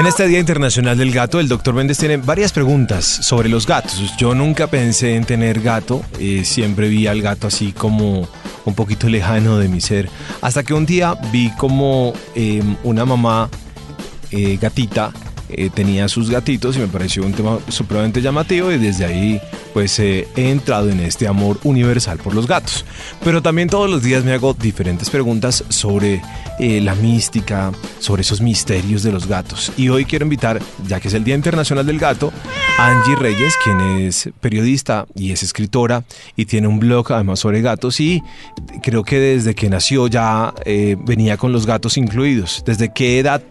En este Día Internacional del Gato, el doctor Méndez tiene varias preguntas sobre los gatos. Yo nunca pensé en tener gato, eh, siempre vi al gato así como un poquito lejano de mi ser, hasta que un día vi como em, una mamá eh, gatita eh, tenía sus gatitos y me pareció un tema supremamente llamativo y desde ahí pues he entrado en este amor universal por los gatos. Pero también todos los días me hago diferentes preguntas sobre eh, la mística, sobre esos misterios de los gatos. Y hoy quiero invitar, ya que es el Día Internacional del Gato, a Angie Reyes, quien es periodista y es escritora y tiene un blog además sobre gatos y creo que desde que nació ya eh, venía con los gatos incluidos. ¿Desde qué edad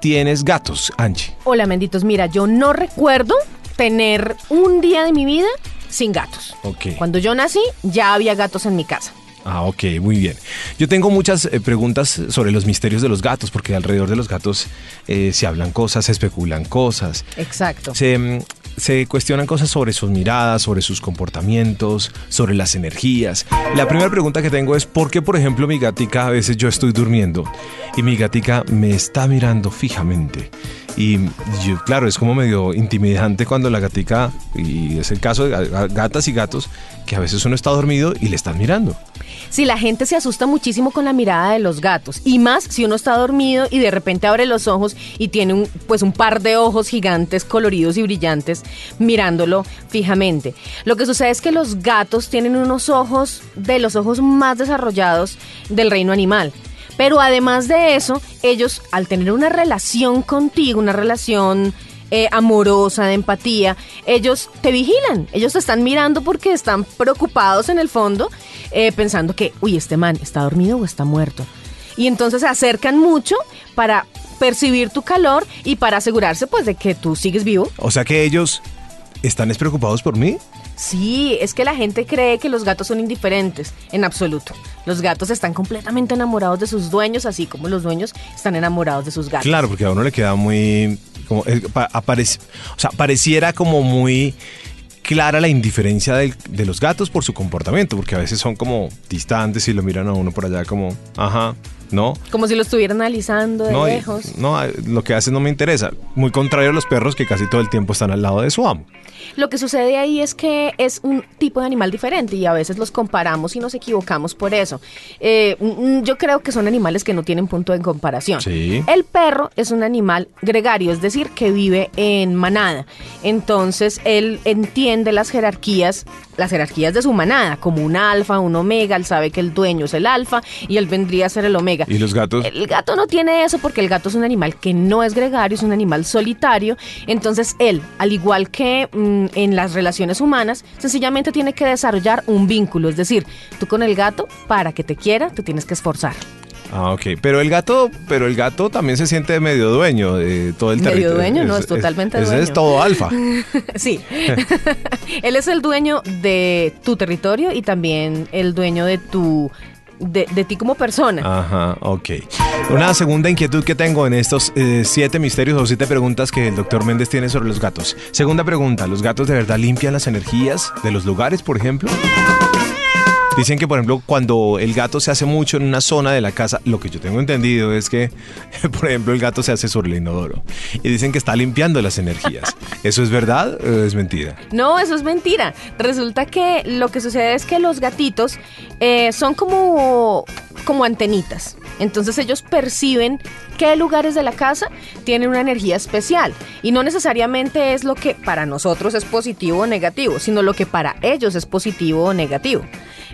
tienes gatos, Angie? Hola, menditos. Mira, yo no recuerdo tener un día de mi vida sin gatos. Ok. Cuando yo nací, ya había gatos en mi casa. Ah, ok, muy bien. Yo tengo muchas eh, preguntas sobre los misterios de los gatos, porque alrededor de los gatos eh, se hablan cosas, se especulan cosas, Exacto. se, mm, se cuestionan cosas sobre sus miradas, sobre sus comportamientos, sobre las energías. La primera pregunta que tengo es, ¿por qué, por ejemplo, mi gatica a veces yo estoy durmiendo y mi gatica me está mirando fijamente? Y yo, claro, es como medio intimidante cuando la gatica, y es el caso de ga- gatas y gatos, que a veces uno está dormido y le están mirando. Sí, la gente se asusta muchísimo con la mirada de los gatos. Y más si uno está dormido y de repente abre los ojos y tiene un, pues un par de ojos gigantes, coloridos y brillantes, mirándolo fijamente. Lo que sucede es que los gatos tienen unos ojos de los ojos más desarrollados del reino animal. Pero además de eso, ellos al tener una relación contigo, una relación eh, amorosa, de empatía, ellos te vigilan, ellos te están mirando porque están preocupados en el fondo, eh, pensando que, uy, este man está dormido o está muerto. Y entonces se acercan mucho para percibir tu calor y para asegurarse pues de que tú sigues vivo. O sea que ellos están despreocupados por mí. Sí, es que la gente cree que los gatos son indiferentes, en absoluto. Los gatos están completamente enamorados de sus dueños, así como los dueños están enamorados de sus gatos. Claro, porque a uno le queda muy... Como, eh, aparece, o sea, pareciera como muy clara la indiferencia del- de, los gatos por su comportamiento, porque a veces son como distantes y lo miran a uno por allá como, ajá, ¿no? Como si lo estuvieran analizando de No, lejos. no, lo que hace no me interesa. Muy contrario a los perros que casi todo el tiempo están al lado de su amo. Lo que sucede ahí es que es un tipo de animal diferente y a veces los comparamos y nos equivocamos por eso. Eh, yo creo que son animales que no tienen punto de comparación. Sí. El perro es un animal gregario, es decir, que vive en manada. Entonces él entiende las jerarquías, las jerarquías de su manada, como un alfa, un omega. Él sabe que el dueño es el alfa y él vendría a ser el omega. ¿Y los gatos? El gato no tiene eso porque el gato es un animal que no es gregario, es un animal solitario. Entonces él, al igual que mm, en las relaciones humanas, sencillamente tiene que desarrollar un vínculo. Es decir, tú con el gato, para que te quiera, te tienes que esforzar. Ah, ok. Pero el gato, pero el gato también se siente medio dueño de todo el Medio territorio. dueño, no, es totalmente ese dueño. es todo alfa. sí. él es el dueño de tu territorio y también el dueño de tu... De, de ti como persona. Ajá, ok. Una segunda inquietud que tengo en estos eh, siete misterios o siete preguntas que el doctor Méndez tiene sobre los gatos. Segunda pregunta, ¿los gatos de verdad limpian las energías de los lugares, por ejemplo? Dicen que, por ejemplo, cuando el gato se hace mucho en una zona de la casa, lo que yo tengo entendido es que, por ejemplo, el gato se hace sobre el inodoro. Y dicen que está limpiando las energías. ¿Eso es verdad o es mentira? No, eso es mentira. Resulta que lo que sucede es que los gatitos eh, son como, como antenitas. Entonces ellos perciben qué lugares de la casa tienen una energía especial. Y no necesariamente es lo que para nosotros es positivo o negativo, sino lo que para ellos es positivo o negativo.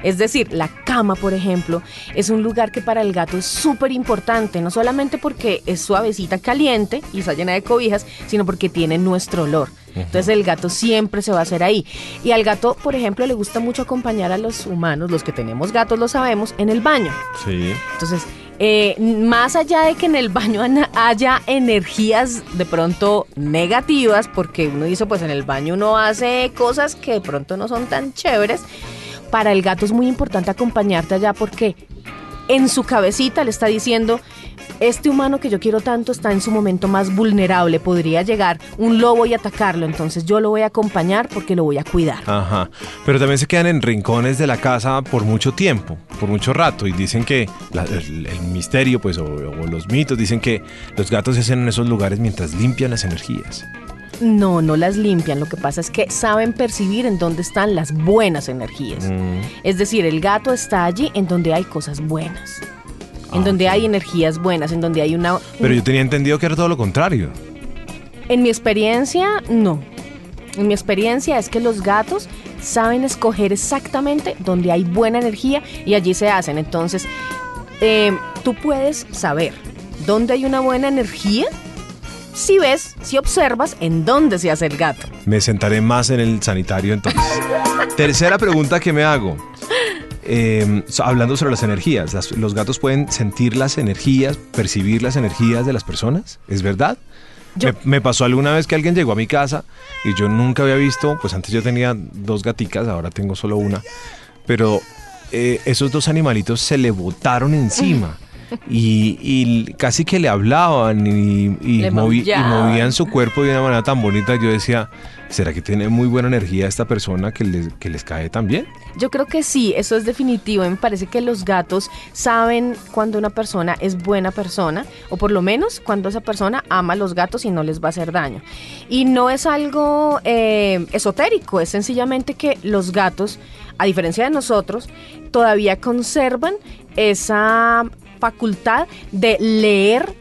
Es decir, la cama, por ejemplo, es un lugar que para el gato es súper importante, no solamente porque es suavecita, caliente y está llena de cobijas, sino porque tiene nuestro olor. Entonces el gato siempre se va a hacer ahí. Y al gato, por ejemplo, le gusta mucho acompañar a los humanos, los que tenemos gatos lo sabemos, en el baño. Sí. Entonces, eh, más allá de que en el baño haya energías de pronto negativas, porque uno dice, pues en el baño uno hace cosas que de pronto no son tan chéveres, para el gato es muy importante acompañarte allá porque en su cabecita le está diciendo, este humano que yo quiero tanto está en su momento más vulnerable, podría llegar un lobo y atacarlo, entonces yo lo voy a acompañar porque lo voy a cuidar. Ajá, pero también se quedan en rincones de la casa por mucho tiempo, por mucho rato, y dicen que el, misterio, pues, o, o los mitos dicen que los gatos se hacen en esos lugares mientras limpian las energías. No, no las limpian. Lo que pasa es que saben percibir en dónde están las buenas energías. Mm. Es decir, el gato está allí en donde hay cosas buenas. En ah, donde hay energías buenas, en donde hay una... Pero yo tenía entendido que era todo lo contrario. En mi experiencia, no. En mi experiencia es que los gatos saben escoger exactamente donde hay buena energía y allí se hacen. Entonces, eh, tú puedes saber dónde hay una buena energía si ves, si observas en dónde se hace el gato. Me sentaré más en el sanitario entonces. Tercera pregunta que me hago. Em, hablando sobre las energías, ¿los gatos pueden sentir las energías, percibir las energías de las personas? ¿Es verdad? Me, pasó alguna vez que alguien llegó a mi casa y yo nunca había visto, pues antes yo tenía dos gaticas, ahora tengo solo una, pero eh, esos dos animalitos se le botaron encima y, casi que le hablaban y, movían su cuerpo de una manera tan bonita. Yo decía, ¿será que tiene muy buena energía esta persona que les, que les cae tan bien? Yo creo que sí, eso es definitivo. Me parece que los gatos saben cuando una persona es buena persona, o por lo menos cuando esa persona ama a los gatos y no les va a hacer daño. Y no es algo eh, esotérico, es sencillamente que los gatos, a diferencia de nosotros, todavía conservan esa facultad de leer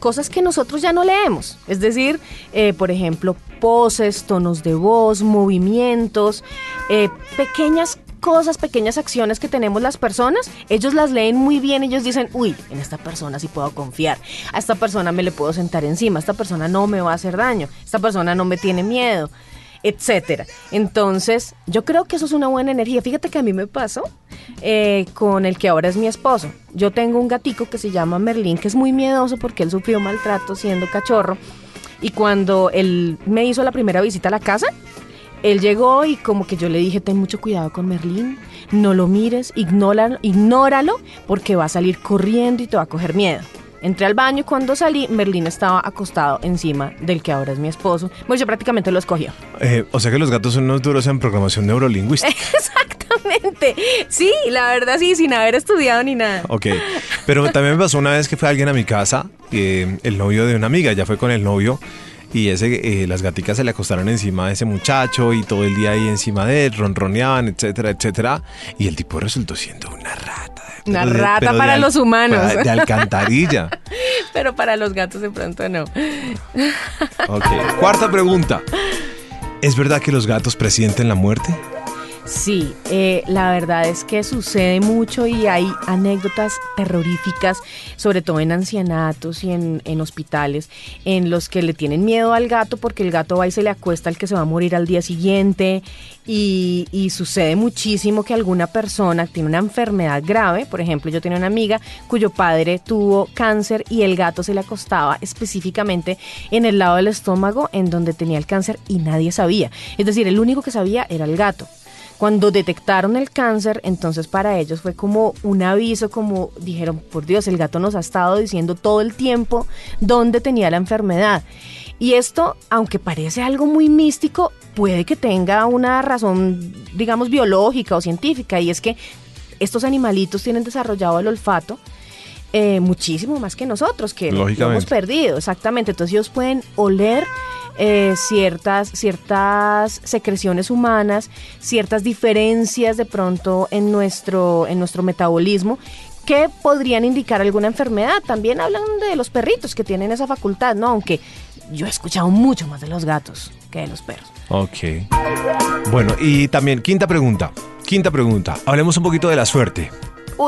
cosas que nosotros ya no leemos. Es decir, eh, por ejemplo, poses, tonos de voz, movimientos, eh, pequeñas cosas, pequeñas acciones que tenemos las personas, ellos las leen muy bien, ellos dicen, uy, en esta persona sí puedo confiar, a esta persona me le puedo sentar encima, esta persona no me va a hacer daño, esta persona no me tiene miedo etcétera. Entonces, yo creo que eso es una buena energía. Fíjate que a mí me pasó eh, con el que ahora es mi esposo. Yo tengo un gatico que se llama Merlín, que es muy miedoso porque él sufrió maltrato siendo cachorro. Y cuando él me hizo la primera visita a la casa, él llegó y como que yo le dije, ten mucho cuidado con Merlín, no lo mires, ignóralo, ignóralo porque va a salir corriendo y te va a coger miedo. Entré al baño y cuando salí, Merlín estaba acostado encima del que ahora es mi esposo. Bueno, yo prácticamente lo escogió. Eh, o sea que los gatos son unos duros en programación neurolingüística. Exactamente. Sí, la verdad sí, sin haber estudiado ni nada. Ok. Pero también me pasó una vez que fue alguien a mi casa, eh, el novio de una amiga, ya fue con el novio y ese, eh, las gaticas se le acostaron encima de ese muchacho y todo el día ahí encima de él, ronroneaban, etcétera, etcétera. Y el tipo resultó siendo una rata. Una rata para los humanos. De, alcantarilla. pero para los gatos de pronto no. ok, cuarta pregunta. ¿Es verdad que los gatos presienten la muerte? Sí, eh, la verdad es que sucede mucho y hay anécdotas terroríficas, sobre todo en ancianatos y en, hospitales, en los que le tienen miedo al gato porque el gato va y se le acuesta al que se va a morir al día siguiente. Y, y, sucede muchísimo que alguna persona tiene una enfermedad grave, por ejemplo yo tenía una amiga cuyo padre tuvo cáncer y el gato se le acostaba específicamente en el lado del estómago en donde tenía el cáncer y nadie sabía, es decir, el único que sabía era el gato. Cuando detectaron el cáncer, entonces para ellos fue como un aviso, como dijeron, por Dios, el gato nos ha estado diciendo todo el tiempo dónde tenía la enfermedad. Y esto, aunque parece algo muy místico, puede que tenga una razón, digamos, biológica o científica, y es que estos animalitos tienen desarrollado el olfato eh, muchísimo más que nosotros, que lo hemos perdido, exactamente. Entonces ellos pueden oler eh, ciertas, ciertas secreciones humanas, ciertas diferencias de pronto en nuestro, en nuestro metabolismo que podrían indicar alguna enfermedad. También hablan de los perritos que tienen esa facultad, ¿no? Aunque yo he escuchado mucho más de los gatos que de los perros. Ok. Bueno, y también, quinta pregunta. Quinta pregunta. Hablemos un poquito de la suerte.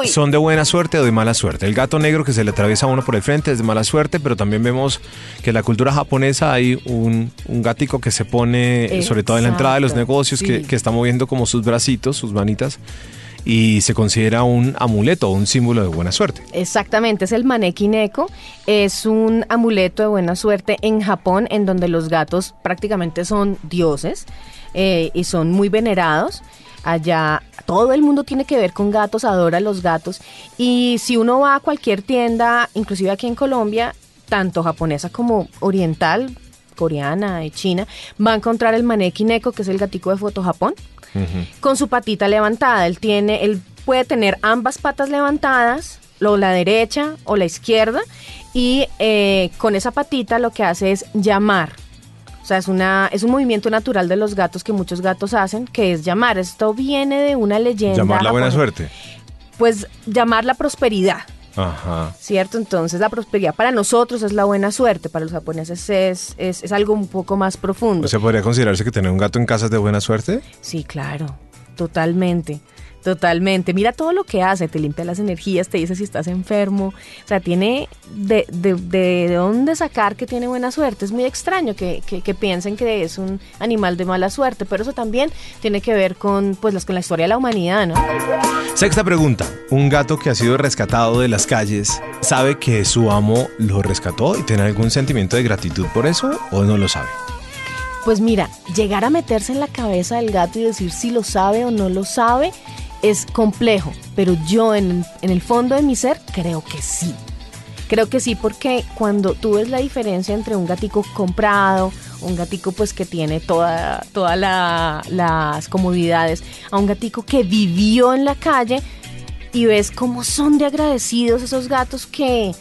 ¿Son de buena suerte o de mala suerte? El gato negro que se le atraviesa a uno por el frente es de mala suerte, pero también vemos que en la cultura japonesa hay un, un gatico que se pone, sobre todo en la entrada de los negocios, que, que está moviendo como sus bracitos, sus manitas y se considera un amuleto un símbolo de buena suerte. Exactamente, es el maneki neko, es un amuleto de buena suerte en Japón en donde los gatos prácticamente son dioses eh, y son muy venerados. Allá todo el mundo tiene que ver con gatos, adora los gatos. Y si uno va a cualquier tienda, inclusive aquí en Colombia, tanto japonesa como oriental, coreana y china, va a encontrar el maneki neko, que es el gatico de foto Japón, con su patita levantada. Él tiene, él puede tener ambas patas levantadas, o la derecha o la izquierda, y eh, con esa patita lo que hace es llamar. O sea, es, una, es un movimiento natural de los gatos que muchos gatos hacen, que es llamar. Esto viene de una leyenda. Llamar la buena suerte. Pues llamar la prosperidad. Ajá. ¿Cierto? Entonces la prosperidad para nosotros es la buena suerte, para los japoneses es, es, es algo un poco más profundo. ¿O sea, podría considerarse que tener un gato en casa es de buena suerte? Sí, claro, totalmente. Totalmente. Mira todo lo que hace, te limpia las energías, te dice si estás enfermo. O sea, tiene de, de, de dónde sacar que tiene buena suerte. Es muy extraño que, que, piensen que es un animal de mala suerte, pero eso también tiene que ver con, pues, las, con la historia de la humanidad, ¿no? Sexta pregunta. Un gato que ha sido rescatado de las calles, ¿sabe que su amo lo rescató y tiene algún sentimiento de gratitud por eso o no lo sabe? Pues mira, llegar a meterse en la cabeza del gato y decir si lo sabe o no lo sabe es complejo, pero yo en, el fondo de mi ser creo que sí. Creo que sí, porque cuando tú ves la diferencia entre un gatico comprado, un gatico pues que tiene todas toda las comodidades, a un gatico que vivió en la calle y ves cómo son de agradecidos esos gatos que,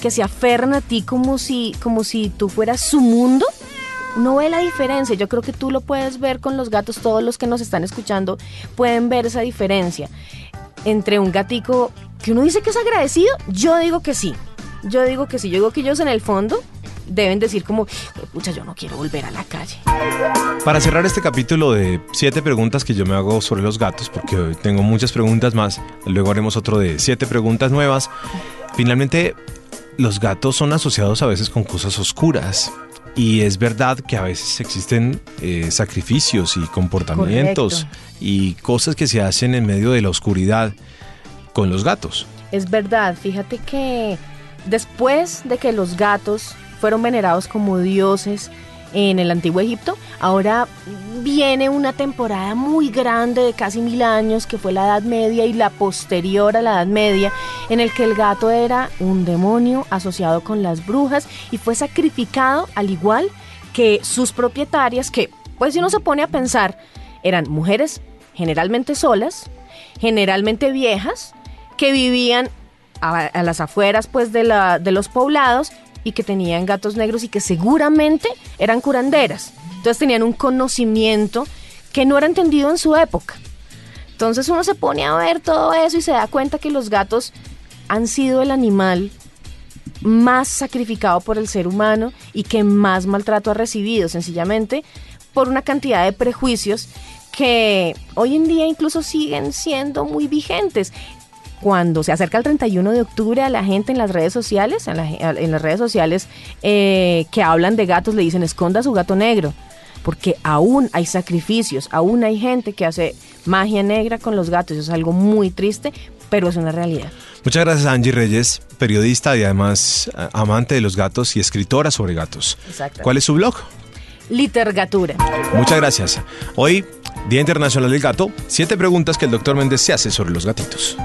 que se aferran a ti como si, como si tú fueras su mundo no ve la diferencia. Yo creo que tú lo puedes ver con los gatos, todos los que nos están escuchando pueden ver esa diferencia entre un gatico que uno dice que es agradecido, yo digo que sí. Yo digo que sí, yo digo que ellos en el fondo deben decir como, pucha, yo no quiero volver a la calle. Para cerrar este capítulo de siete preguntas que yo me hago sobre los gatos, porque hoy tengo muchas preguntas más, luego haremos otro de siete preguntas nuevas. Finalmente, los gatos son asociados a veces con cosas oscuras. Y es verdad que a veces existen eh, sacrificios y comportamientos y cosas que se hacen en medio de la oscuridad con los gatos. Es verdad, fíjate que después de que los gatos fueron venerados como dioses, en el antiguo Egipto. Ahora viene una temporada muy grande de casi mil años, que fue la Edad Media y la posterior a la Edad Media, en el que el gato era un demonio asociado con las brujas y fue sacrificado al igual que sus propietarias, que pues si uno se pone a pensar, eran mujeres generalmente solas, generalmente viejas, que vivían a, las afueras pues de, la, de los poblados y que tenían gatos negros y que seguramente eran curanderas. Entonces tenían un conocimiento que no era entendido en su época. Entonces uno se pone a ver todo eso y se da cuenta que los gatos han sido el animal más sacrificado por el ser humano y que más maltrato ha recibido, sencillamente por una cantidad de prejuicios que hoy en día incluso siguen siendo muy vigentes cuando se acerca el 31 de octubre a la gente en las redes sociales, en, las redes sociales eh, que hablan de gatos, le dicen esconda su gato negro, porque aún hay sacrificios, aún hay gente que hace magia negra con los gatos, eso es algo muy triste, pero es una realidad. Muchas gracias Angie Reyes, periodista y además eh, amante de los gatos y escritora sobre gatos. ¿Cuál es su blog? Litergatura. Muchas gracias. Hoy, Día Internacional del Gato, siete preguntas que el doctor Méndez se hace sobre los gatitos.